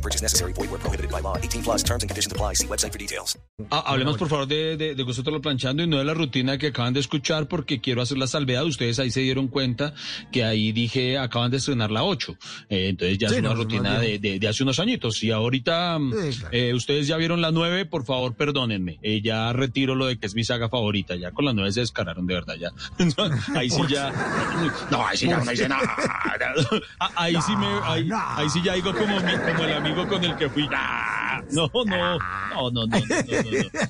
No purchase necessary. Void where prohibited by law. 18 plus terms and conditions apply. See website for details. Ah, hablemos por favor de, de, de Gusto lo planchando y no de la rutina que acaban de escuchar porque quiero hacer la salvedad. Ustedes ahí se dieron cuenta que ahí dije acaban de estrenar la 8. Eh, entonces ya Sí, es una no, rutina no, de, de, de hace unos añitos. Y ahorita mm, Sí, claro. eh, ustedes ya vieron la 9, por favor perdónenme. Eh, ya retiro lo de que es mi saga favorita. Ya con la 9 se descararon de verdad ya. ahí sí ya. No, ahí sí ya no hice nada. Ah, ahí sí me, ahí, ahí sí ya digo como, mi- como el con el que fui. ¡Ah! No, no, no, no, no, no, no,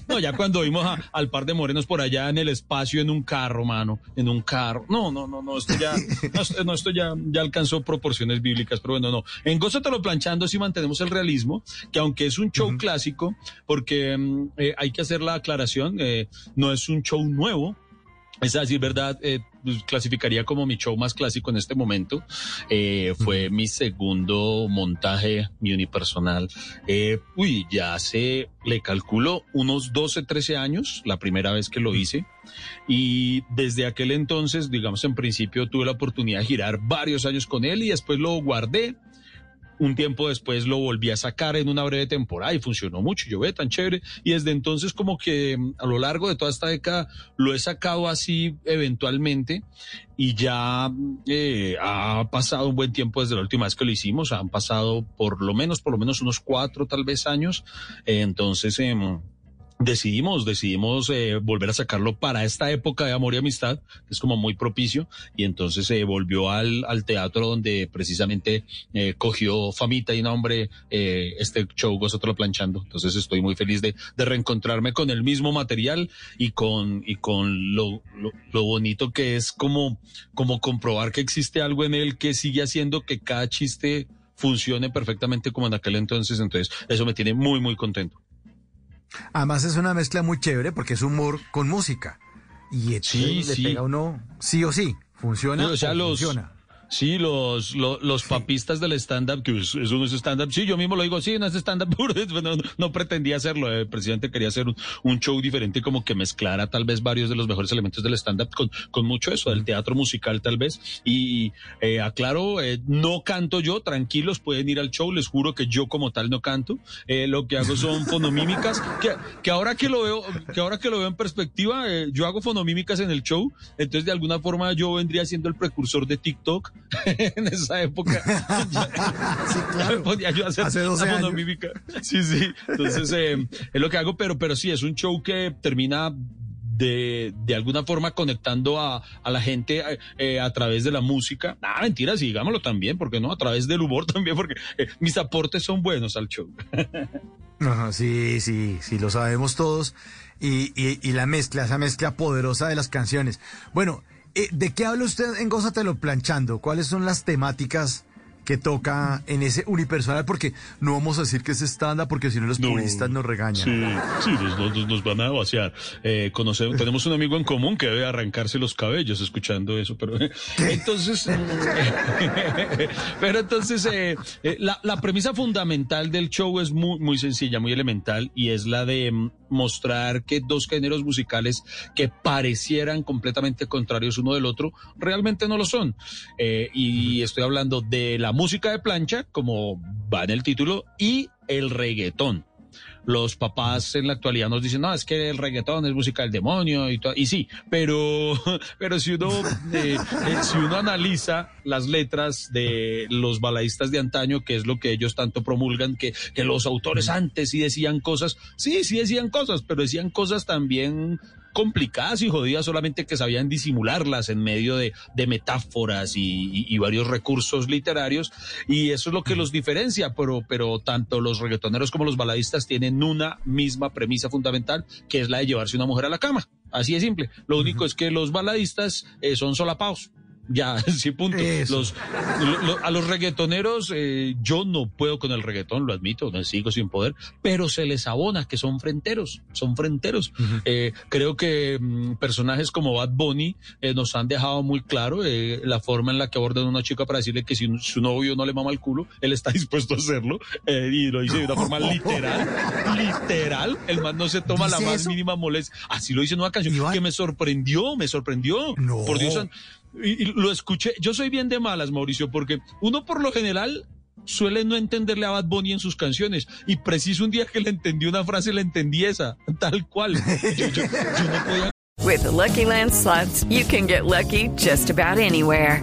no, ya cuando vimos a, al par de morenos por allá en el espacio, en un carro, mano, en un carro. No, no, no, no, esto ya, no, esto ya, ya alcanzó proporciones bíblicas, pero bueno, no. En Gózatelo Planchando sí mantenemos el realismo, que aunque es un show clásico, porque mm, eh, hay que hacer la aclaración, eh, no es un show nuevo, es a decir, verdad, eh, pues, clasificaría como mi show más clásico en este momento. Eh, fue mi segundo montaje, mi unipersonal. Eh, uy, ya hace, le calculo, unos 12, 13 años, la primera vez que lo hice. Y desde aquel entonces, digamos, en principio tuve la oportunidad de girar varios años con él y después lo guardé. Un tiempo después lo volví a sacar en una breve temporada y funcionó mucho. Yo ve tan chévere. Y desde entonces como que mm, a lo largo de toda esta década lo he sacado así eventualmente y ya mm, eh, ha pasado un buen tiempo desde la última vez que lo hicimos. Han pasado por lo menos, por lo menos unos cuatro tal vez años. Eh, entonces, em, decidimos, decidimos eh, volver a sacarlo para esta época de amor y amistad, que es como muy propicio, y entonces se volvió al, al teatro donde precisamente eh, cogió famita y nombre eh, este show Gózatelo Planchando. Entonces estoy muy feliz de, de reencontrarme con el mismo material y con, y con lo, lo, lo bonito que es como, como comprobar que existe algo en él que sigue haciendo que cada chiste funcione perfectamente como en aquel entonces. Entonces eso me tiene muy, muy contento. Además es una mezcla muy chévere porque es humor con música. Y Sí, le sí. pega uno sí o sí. Funciona Sí, o sea, o los- funciona. Sí, los, los, los papistas del stand-up, que es- eso no es stand-up. Sí, yo mismo lo digo, sí, no es stand-up puro. No, no, pretendía hacerlo. El presidente quería hacer un, un show diferente, como que mezclara tal vez varios de los mejores elementos del stand-up con, con mucho eso, del teatro musical tal vez. Y eh, aclaro, eh, no canto yo, tranquilos, pueden ir al show. Les juro que yo como tal no canto. Eh, lo que hago son fonomímicas, que, que ahora que lo veo, que ahora que lo veo en perspectiva, eh, yo hago fonomímicas en el show. Entonces, de alguna forma, yo vendría siendo el precursor de TikTok en esa época. Sí, claro. Podía yo hacer Hace 12 la años. Sí, sí. Entonces, eh, es lo que hago, pero, pero sí, es un show que termina de, de alguna forma conectando a, a la gente eh, eh, a través de la música. Ah, mentira, sí, digámoslo también, porque no, a través del humor también, porque eh, mis aportes son buenos al show. Ajá, sí, sí, sí, lo sabemos todos. Y, y, y la mezcla, esa mezcla poderosa de las canciones. Bueno, eh, ¿de qué habla usted en Gózatelo Planchando? ¿Cuáles son las temáticas que toca en ese unipersonal? Porque no vamos a decir que es estándar, porque si no los No. puristas nos regañan. Sí, sí, nos, nos- nos van a vaciar. Eh, conocemos, tenemos un amigo en común que debe arrancarse los cabellos escuchando eso, pero entonces, pero entonces eh, eh, la, la premisa fundamental del show es muy, muy sencilla, muy elemental y es la de mm, mostrar que dos géneros musicales que parecieran completamente contrarios uno del otro realmente no lo son. Eh, y estoy hablando de la música de plancha, como va en el título, y el reggaetón los papás en la actualidad nos dicen, no, es que el reggaetón es música del demonio y todo. Y sí, pero, pero si uno, eh, eh, si uno analiza las letras de los balaístas de antaño, que es lo que ellos tanto promulgan, que, que los autores antes sí decían cosas, sí, sí decían cosas, pero decían cosas también complicadas y jodidas, solamente que sabían disimularlas en medio de, de metáforas y, y- y varios recursos literarios, y eso es lo que los diferencia, pero, pero tanto los reggaetoneros como los baladistas tienen una misma premisa fundamental, que es la de llevarse una mujer a la cama. Así de simple. Lo único es que los baladistas eh, son solapados. Ya, sí, punto. Los, a los reggaetoneros, eh, yo no puedo con el reggaetón, lo admito, me sigo sin poder, pero se les abona que son frenteros, son frenteros. Eh, creo que mm, personajes como Bad Bunny eh, nos han dejado muy claro la forma en la que abordan a una chica para decirle que si su novio no le mama el culo, él está dispuesto a hacerlo, y lo dice de una forma literal, literal, el man no se toma la más mínima molestia. Así lo dice en una canción que me sorprendió, me sorprendió. Por Dios, lo escuché. Yo soy bien de malas, Mauricio, porque uno por lo general suele no entenderle a Bad Bunny en sus canciones. Y preciso un día que le entendí una frase, le entendí esa, tal cual. Yo, no podía... With Lucky Land you can get lucky just about anywhere.